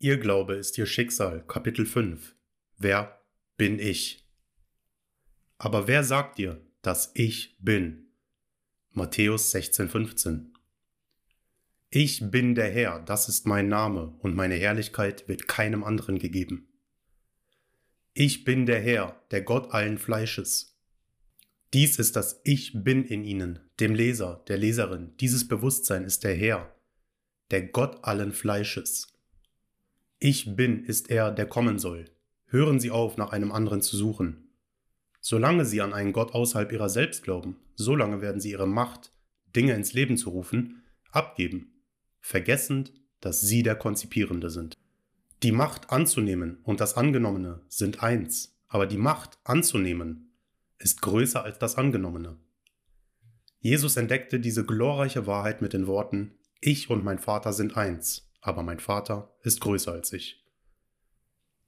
Ihr Glaube ist ihr Schicksal, Kapitel 5. Wer bin ich? Aber wer sagt dir, dass ich bin? Matthäus 16,15. Ich bin der Herr, das ist mein Name, und meine Herrlichkeit wird keinem anderen gegeben. Ich bin der Herr, der Gott allen Fleisches. Dies ist das Ich bin in ihnen, dem Leser, der Leserin. Dieses Bewusstsein ist der Herr, der Gott allen Fleisches. Ich bin ist er, der kommen soll. Hören Sie auf, nach einem anderen zu suchen. Solange Sie an einen Gott außerhalb Ihrer selbst glauben, solange werden Sie Ihre Macht, Dinge ins Leben zu rufen, abgeben, vergessend, dass Sie der Konzipierende sind. Die Macht anzunehmen und das Angenommene sind eins, aber die Macht anzunehmen ist größer als das Angenommene. Jesus entdeckte diese glorreiche Wahrheit mit den Worten, Ich und mein Vater sind eins aber mein Vater ist größer als ich.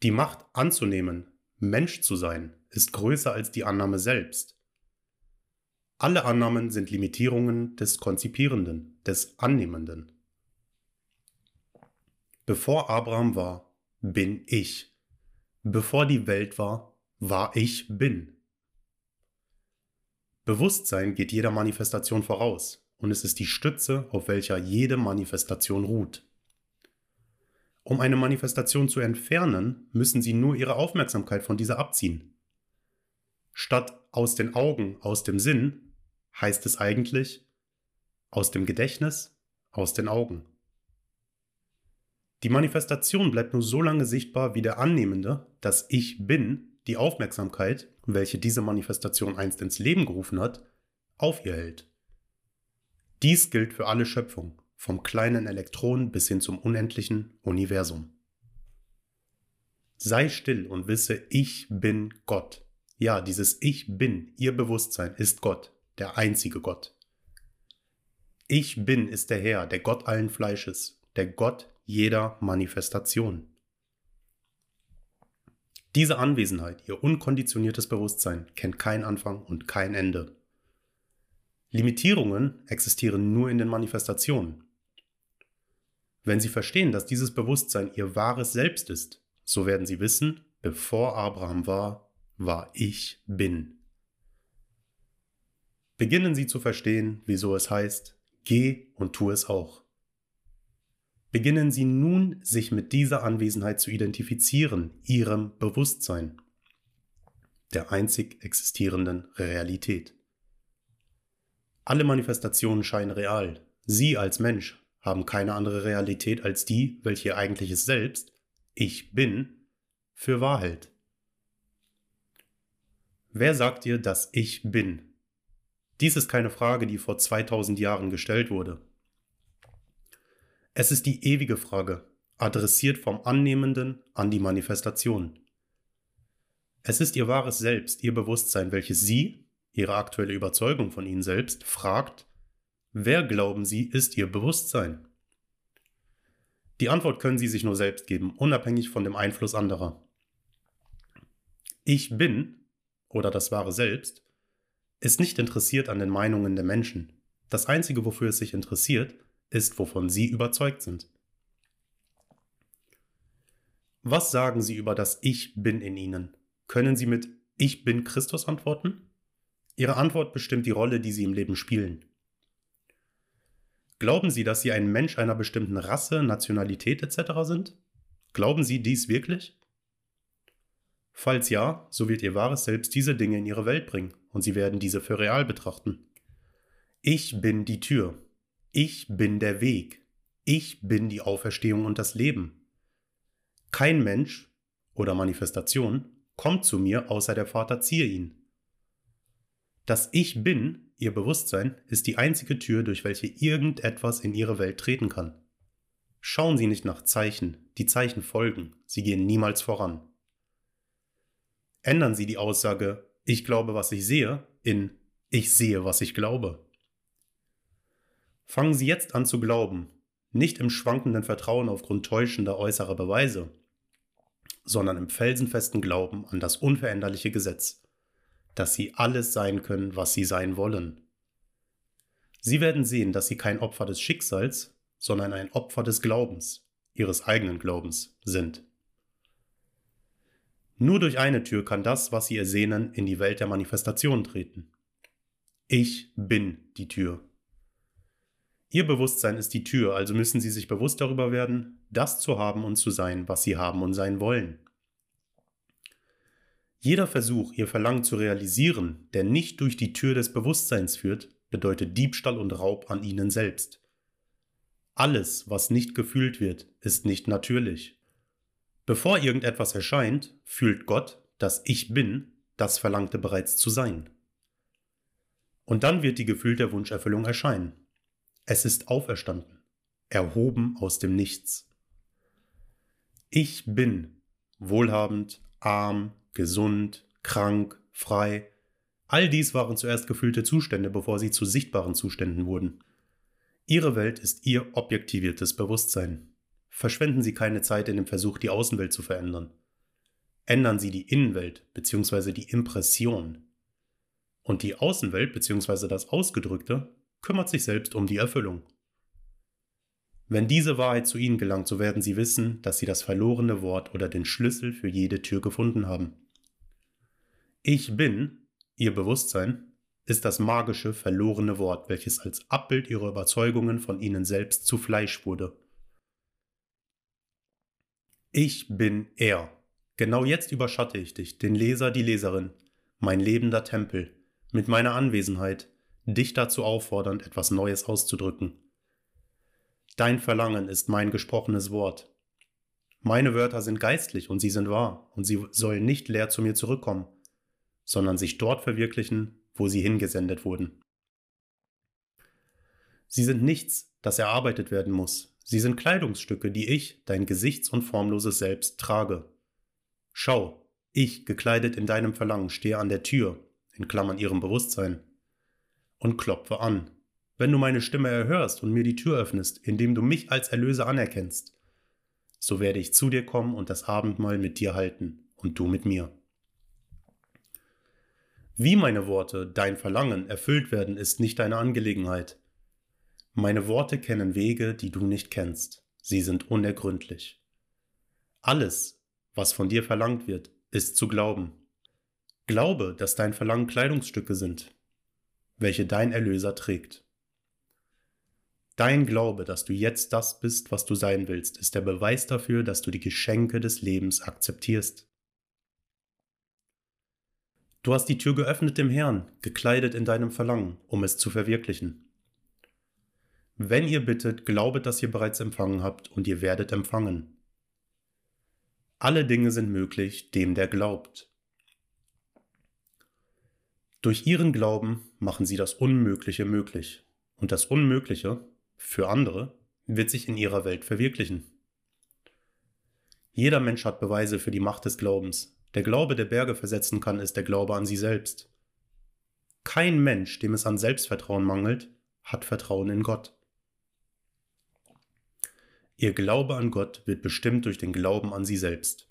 Die Macht anzunehmen, Mensch zu sein, ist größer als die Annahme selbst. Alle Annahmen sind Limitierungen des Konzipierenden, des Annehmenden. Bevor Abraham war, bin ich. Bevor die Welt war, war ich bin. Bewusstsein geht jeder Manifestation voraus und es ist die Stütze, auf welcher jede Manifestation ruht. Um eine Manifestation zu entfernen, müssen sie nur ihre Aufmerksamkeit von dieser abziehen. Statt aus den Augen, aus dem Sinn, heißt es eigentlich aus dem Gedächtnis, aus den Augen. Die Manifestation bleibt nur so lange sichtbar, wie der Annehmende, dass Ich bin, die Aufmerksamkeit, welche diese Manifestation einst ins Leben gerufen hat, auf ihr hält. Dies gilt für alle Schöpfung vom kleinen Elektron bis hin zum unendlichen Universum. Sei still und wisse, ich bin Gott. Ja, dieses Ich bin, ihr Bewusstsein ist Gott, der einzige Gott. Ich bin ist der Herr, der Gott allen Fleisches, der Gott jeder Manifestation. Diese Anwesenheit, ihr unkonditioniertes Bewusstsein, kennt keinen Anfang und kein Ende. Limitierungen existieren nur in den Manifestationen. Wenn Sie verstehen, dass dieses Bewusstsein Ihr wahres Selbst ist, so werden Sie wissen, bevor Abraham war, war ich bin. Beginnen Sie zu verstehen, wieso es heißt, geh und tu es auch. Beginnen Sie nun, sich mit dieser Anwesenheit zu identifizieren, Ihrem Bewusstsein, der einzig existierenden Realität. Alle Manifestationen scheinen real. Sie als Mensch haben keine andere Realität als die, welche ihr eigentliches Selbst, ich bin, für wahr hält. Wer sagt dir, dass ich bin? Dies ist keine Frage, die vor 2000 Jahren gestellt wurde. Es ist die ewige Frage, adressiert vom Annehmenden an die Manifestation. Es ist ihr wahres Selbst, ihr Bewusstsein, welches sie, ihre aktuelle Überzeugung von ihnen selbst, fragt, Wer glauben Sie, ist Ihr Bewusstsein? Die Antwort können Sie sich nur selbst geben, unabhängig von dem Einfluss anderer. Ich bin, oder das wahre Selbst, ist nicht interessiert an den Meinungen der Menschen. Das Einzige, wofür es sich interessiert, ist, wovon Sie überzeugt sind. Was sagen Sie über das Ich bin in Ihnen? Können Sie mit Ich bin Christus antworten? Ihre Antwort bestimmt die Rolle, die Sie im Leben spielen. Glauben Sie, dass Sie ein Mensch einer bestimmten Rasse, Nationalität etc. sind? Glauben Sie dies wirklich? Falls ja, so wird Ihr wahres Selbst diese Dinge in Ihre Welt bringen und Sie werden diese für real betrachten. Ich bin die Tür. Ich bin der Weg. Ich bin die Auferstehung und das Leben. Kein Mensch oder Manifestation kommt zu mir, außer der Vater ziehe ihn. Das Ich bin Ihr Bewusstsein ist die einzige Tür, durch welche irgendetwas in Ihre Welt treten kann. Schauen Sie nicht nach Zeichen, die Zeichen folgen, sie gehen niemals voran. Ändern Sie die Aussage Ich glaube, was ich sehe in Ich sehe, was ich glaube. Fangen Sie jetzt an zu glauben, nicht im schwankenden Vertrauen aufgrund täuschender äußerer Beweise, sondern im felsenfesten Glauben an das unveränderliche Gesetz dass sie alles sein können, was sie sein wollen. Sie werden sehen, dass sie kein Opfer des Schicksals, sondern ein Opfer des Glaubens, ihres eigenen Glaubens sind. Nur durch eine Tür kann das, was sie ersehnen, in die Welt der Manifestation treten. Ich bin die Tür. Ihr Bewusstsein ist die Tür, also müssen Sie sich bewusst darüber werden, das zu haben und zu sein, was Sie haben und sein wollen. Jeder Versuch, Ihr Verlangen zu realisieren, der nicht durch die Tür des Bewusstseins führt, bedeutet Diebstahl und Raub an Ihnen selbst. Alles, was nicht gefühlt wird, ist nicht natürlich. Bevor irgendetwas erscheint, fühlt Gott, dass ich bin, das Verlangte bereits zu sein. Und dann wird die gefühlte Wunscherfüllung erscheinen. Es ist auferstanden, erhoben aus dem Nichts. Ich bin wohlhabend, arm, gesund, krank, frei. All dies waren zuerst gefühlte Zustände, bevor sie zu sichtbaren Zuständen wurden. Ihre Welt ist Ihr objektiviertes Bewusstsein. Verschwenden Sie keine Zeit in dem Versuch, die Außenwelt zu verändern. Ändern Sie die Innenwelt bzw. die Impression. Und die Außenwelt bzw. das Ausgedrückte kümmert sich selbst um die Erfüllung. Wenn diese Wahrheit zu Ihnen gelangt, so werden Sie wissen, dass Sie das verlorene Wort oder den Schlüssel für jede Tür gefunden haben. Ich bin, Ihr Bewusstsein, ist das magische, verlorene Wort, welches als Abbild Ihrer Überzeugungen von Ihnen selbst zu Fleisch wurde. Ich bin er. Genau jetzt überschatte ich dich, den Leser, die Leserin, mein lebender Tempel, mit meiner Anwesenheit, dich dazu auffordernd, etwas Neues auszudrücken. Dein Verlangen ist mein gesprochenes Wort. Meine Wörter sind geistlich und sie sind wahr, und sie sollen nicht leer zu mir zurückkommen, sondern sich dort verwirklichen, wo sie hingesendet wurden. Sie sind nichts, das erarbeitet werden muss. Sie sind Kleidungsstücke, die ich, dein gesichts- und formloses Selbst, trage. Schau, ich, gekleidet in deinem Verlangen, stehe an der Tür, in Klammern ihrem Bewusstsein, und klopfe an. Wenn du meine Stimme erhörst und mir die Tür öffnest, indem du mich als Erlöser anerkennst, so werde ich zu dir kommen und das Abendmahl mit dir halten und du mit mir. Wie meine Worte, dein Verlangen, erfüllt werden, ist nicht deine Angelegenheit. Meine Worte kennen Wege, die du nicht kennst. Sie sind unergründlich. Alles, was von dir verlangt wird, ist zu glauben. Glaube, dass dein Verlangen Kleidungsstücke sind, welche dein Erlöser trägt. Dein Glaube, dass du jetzt das bist, was du sein willst, ist der Beweis dafür, dass du die Geschenke des Lebens akzeptierst. Du hast die Tür geöffnet dem Herrn, gekleidet in deinem Verlangen, um es zu verwirklichen. Wenn ihr bittet, glaubet, dass ihr bereits empfangen habt, und ihr werdet empfangen. Alle Dinge sind möglich dem, der glaubt. Durch ihren Glauben machen sie das Unmögliche möglich. Und das Unmögliche, für andere, wird sich in ihrer Welt verwirklichen. Jeder Mensch hat Beweise für die Macht des Glaubens. Der Glaube, der Berge versetzen kann, ist der Glaube an sie selbst. Kein Mensch, dem es an Selbstvertrauen mangelt, hat Vertrauen in Gott. Ihr Glaube an Gott wird bestimmt durch den Glauben an sie selbst.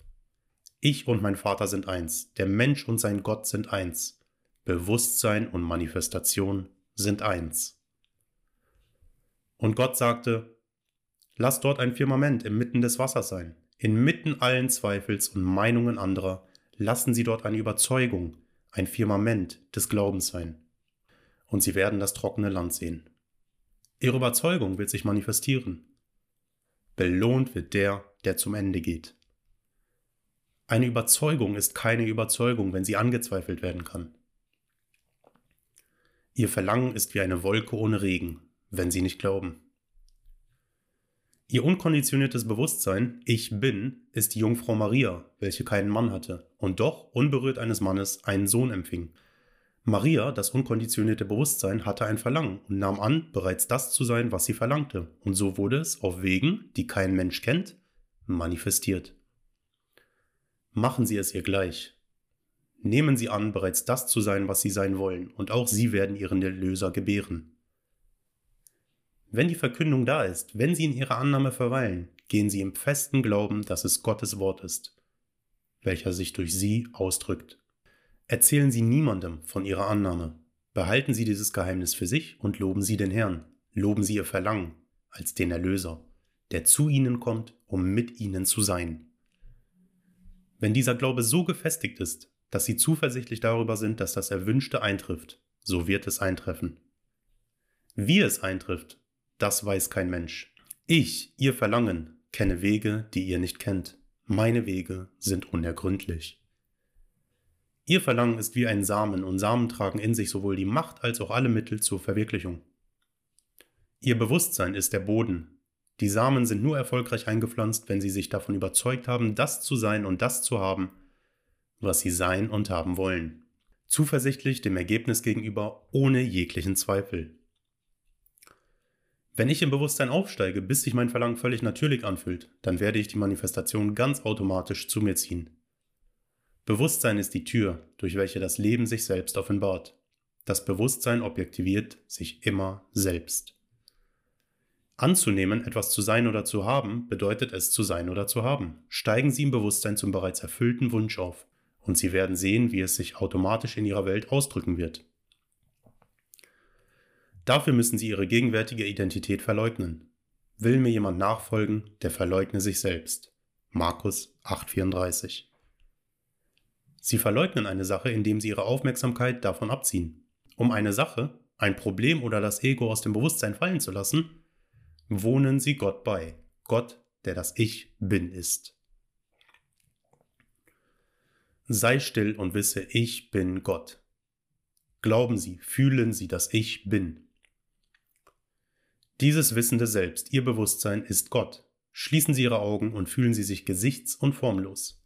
Ich und mein Vater sind eins, der Mensch und sein Gott sind eins. Bewusstsein und Manifestation sind eins. Und Gott sagte, Lass dort ein Firmament inmitten des Wassers sein, inmitten allen Zweifels und Meinungen anderer, lassen Sie dort eine Überzeugung, ein Firmament des Glaubens sein. Und Sie werden das trockene Land sehen. Ihre Überzeugung wird sich manifestieren. Belohnt wird der, der zum Ende geht. Eine Überzeugung ist keine Überzeugung, wenn sie angezweifelt werden kann. Ihr Verlangen ist wie eine Wolke ohne Regen, wenn sie nicht glauben. Ihr unkonditioniertes Bewusstsein, ich bin, ist die Jungfrau Maria, welche keinen Mann hatte und doch, unberührt eines Mannes, einen Sohn empfing. Maria, das unkonditionierte Bewusstsein, hatte ein Verlangen und nahm an, bereits das zu sein, was sie verlangte, und so wurde es, auf Wegen, die kein Mensch kennt, manifestiert. Machen Sie es ihr gleich, Nehmen Sie an, bereits das zu sein, was Sie sein wollen, und auch Sie werden Ihren Erlöser gebären. Wenn die Verkündung da ist, wenn Sie in Ihrer Annahme verweilen, gehen Sie im festen Glauben, dass es Gottes Wort ist, welcher sich durch Sie ausdrückt. Erzählen Sie niemandem von Ihrer Annahme. Behalten Sie dieses Geheimnis für sich und loben Sie den Herrn, loben Sie Ihr Verlangen als den Erlöser, der zu ihnen kommt, um mit ihnen zu sein. Wenn dieser Glaube so gefestigt ist, dass sie zuversichtlich darüber sind, dass das Erwünschte eintrifft, so wird es eintreffen. Wie es eintrifft, das weiß kein Mensch. Ich, ihr Verlangen, kenne Wege, die ihr nicht kennt. Meine Wege sind unergründlich. Ihr Verlangen ist wie ein Samen und Samen tragen in sich sowohl die Macht als auch alle Mittel zur Verwirklichung. Ihr Bewusstsein ist der Boden. Die Samen sind nur erfolgreich eingepflanzt, wenn sie sich davon überzeugt haben, das zu sein und das zu haben, was sie sein und haben wollen. Zuversichtlich dem Ergebnis gegenüber, ohne jeglichen Zweifel. Wenn ich im Bewusstsein aufsteige, bis sich mein Verlangen völlig natürlich anfühlt, dann werde ich die Manifestation ganz automatisch zu mir ziehen. Bewusstsein ist die Tür, durch welche das Leben sich selbst offenbart. Das Bewusstsein objektiviert sich immer selbst. Anzunehmen, etwas zu sein oder zu haben, bedeutet es zu sein oder zu haben. Steigen Sie im Bewusstsein zum bereits erfüllten Wunsch auf, und Sie werden sehen, wie es sich automatisch in Ihrer Welt ausdrücken wird. Dafür müssen sie ihre gegenwärtige Identität verleugnen. Will mir jemand nachfolgen, der verleugne sich selbst. Markus 8:34. Sie verleugnen eine Sache, indem sie ihre Aufmerksamkeit davon abziehen. Um eine Sache, ein Problem oder das Ego aus dem Bewusstsein fallen zu lassen, wohnen sie Gott bei. Gott, der das Ich bin ist. Sei still und wisse, ich bin Gott. Glauben Sie, fühlen Sie, dass ich bin. Dieses wissende Selbst, Ihr Bewusstsein, ist Gott. Schließen Sie Ihre Augen und fühlen Sie sich gesichts- und formlos,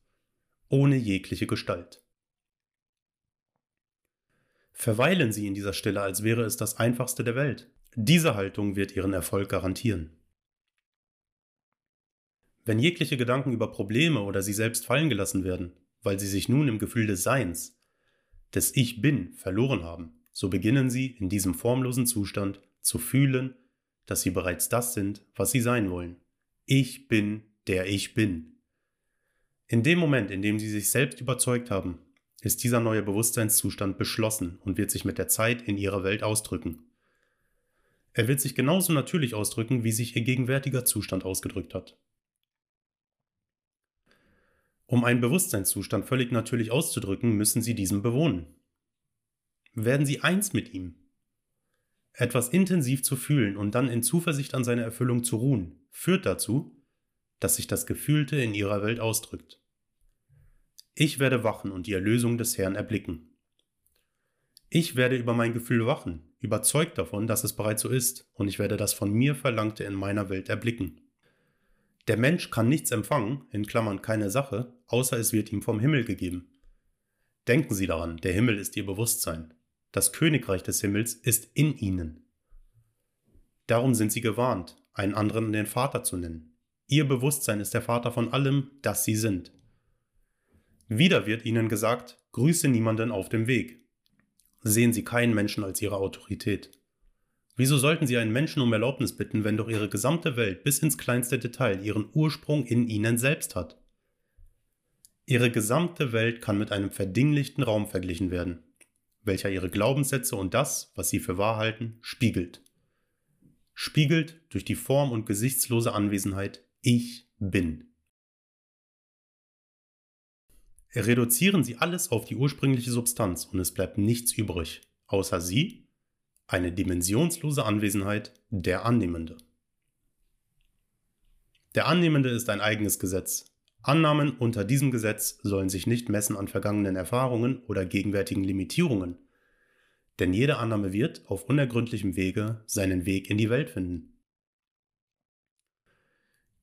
ohne jegliche Gestalt. Verweilen Sie in dieser Stille, als wäre es das Einfachste der Welt. Diese Haltung wird Ihren Erfolg garantieren. Wenn jegliche Gedanken über Probleme oder Sie selbst fallen gelassen werden, weil Sie sich nun im Gefühl des Seins, des Ich Bin, verloren haben, so beginnen Sie in diesem formlosen Zustand zu fühlen, dass sie bereits das sind, was sie sein wollen. Ich bin, der ich bin. In dem Moment, in dem sie sich selbst überzeugt haben, ist dieser neue Bewusstseinszustand beschlossen und wird sich mit der Zeit in ihrer Welt ausdrücken. Er wird sich genauso natürlich ausdrücken, wie sich ihr gegenwärtiger Zustand ausgedrückt hat. Um einen Bewusstseinszustand völlig natürlich auszudrücken, müssen sie diesen bewohnen. Werden sie eins mit ihm, etwas intensiv zu fühlen und dann in Zuversicht an seine Erfüllung zu ruhen, führt dazu, dass sich das Gefühlte in ihrer Welt ausdrückt. Ich werde wachen und die Erlösung des Herrn erblicken. Ich werde über mein Gefühl wachen, überzeugt davon, dass es bereits so ist, und ich werde das von mir Verlangte in meiner Welt erblicken. Der Mensch kann nichts empfangen, in Klammern keine Sache, außer es wird ihm vom Himmel gegeben. Denken Sie daran, der Himmel ist Ihr Bewusstsein. Das Königreich des Himmels ist in ihnen. Darum sind sie gewarnt, einen anderen den Vater zu nennen. Ihr Bewusstsein ist der Vater von allem, das sie sind. Wieder wird ihnen gesagt, grüße niemanden auf dem Weg. Sehen sie keinen Menschen als ihre Autorität. Wieso sollten sie einen Menschen um Erlaubnis bitten, wenn doch ihre gesamte Welt bis ins kleinste Detail ihren Ursprung in ihnen selbst hat? Ihre gesamte Welt kann mit einem verdinglichten Raum verglichen werden welcher ihre Glaubenssätze und das, was sie für wahr halten, spiegelt. Spiegelt durch die form- und gesichtslose Anwesenheit Ich bin. Reduzieren Sie alles auf die ursprüngliche Substanz und es bleibt nichts übrig, außer Sie, eine dimensionslose Anwesenheit, der Annehmende. Der Annehmende ist ein eigenes Gesetz. Annahmen unter diesem Gesetz sollen sich nicht messen an vergangenen Erfahrungen oder gegenwärtigen Limitierungen, denn jede Annahme wird auf unergründlichem Wege seinen Weg in die Welt finden.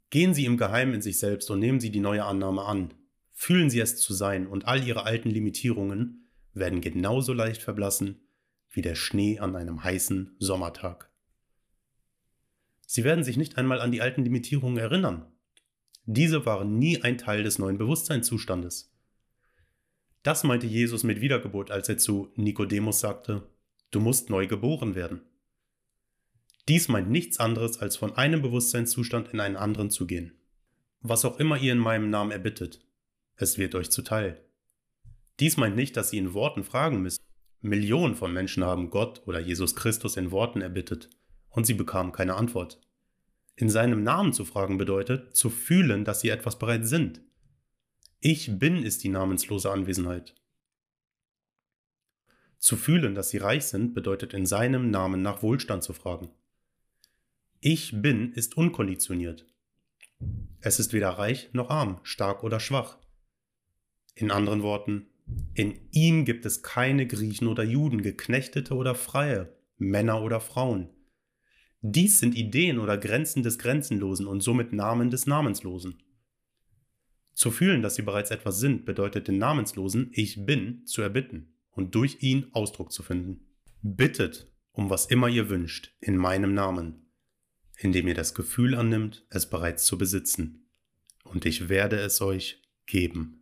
Gehen Sie im Geheimen in sich selbst und nehmen Sie die neue Annahme an. Fühlen Sie es zu sein und all Ihre alten Limitierungen werden genauso leicht verblassen wie der Schnee an einem heißen Sommertag. Sie werden sich nicht einmal an die alten Limitierungen erinnern. Diese waren nie ein Teil des neuen Bewusstseinszustandes. Das meinte Jesus mit Wiedergeburt, als er zu Nikodemus sagte, du musst neu geboren werden. Dies meint nichts anderes, als von einem Bewusstseinszustand in einen anderen zu gehen. Was auch immer ihr in meinem Namen erbittet, es wird euch zuteil. Dies meint nicht, dass sie in Worten fragen müssen. Millionen von Menschen haben Gott oder Jesus Christus in Worten erbittet, und sie bekamen keine Antwort. In seinem Namen zu fragen bedeutet, zu fühlen, dass sie etwas bereits sind. Ich bin ist die namenslose Anwesenheit. Zu fühlen, dass sie reich sind, bedeutet in seinem Namen nach Wohlstand zu fragen. Ich bin ist unkonditioniert. Es ist weder reich noch arm, stark oder schwach. In anderen Worten, in ihm gibt es keine Griechen oder Juden, Geknechtete oder Freie, Männer oder Frauen. Dies sind Ideen oder Grenzen des Grenzenlosen und somit Namen des Namenslosen. Zu fühlen, dass sie bereits etwas sind, bedeutet den Namenslosen Ich bin zu erbitten und durch ihn Ausdruck zu finden. Bittet um was immer ihr wünscht, in meinem Namen, indem ihr das Gefühl annimmt, es bereits zu besitzen, und ich werde es euch geben.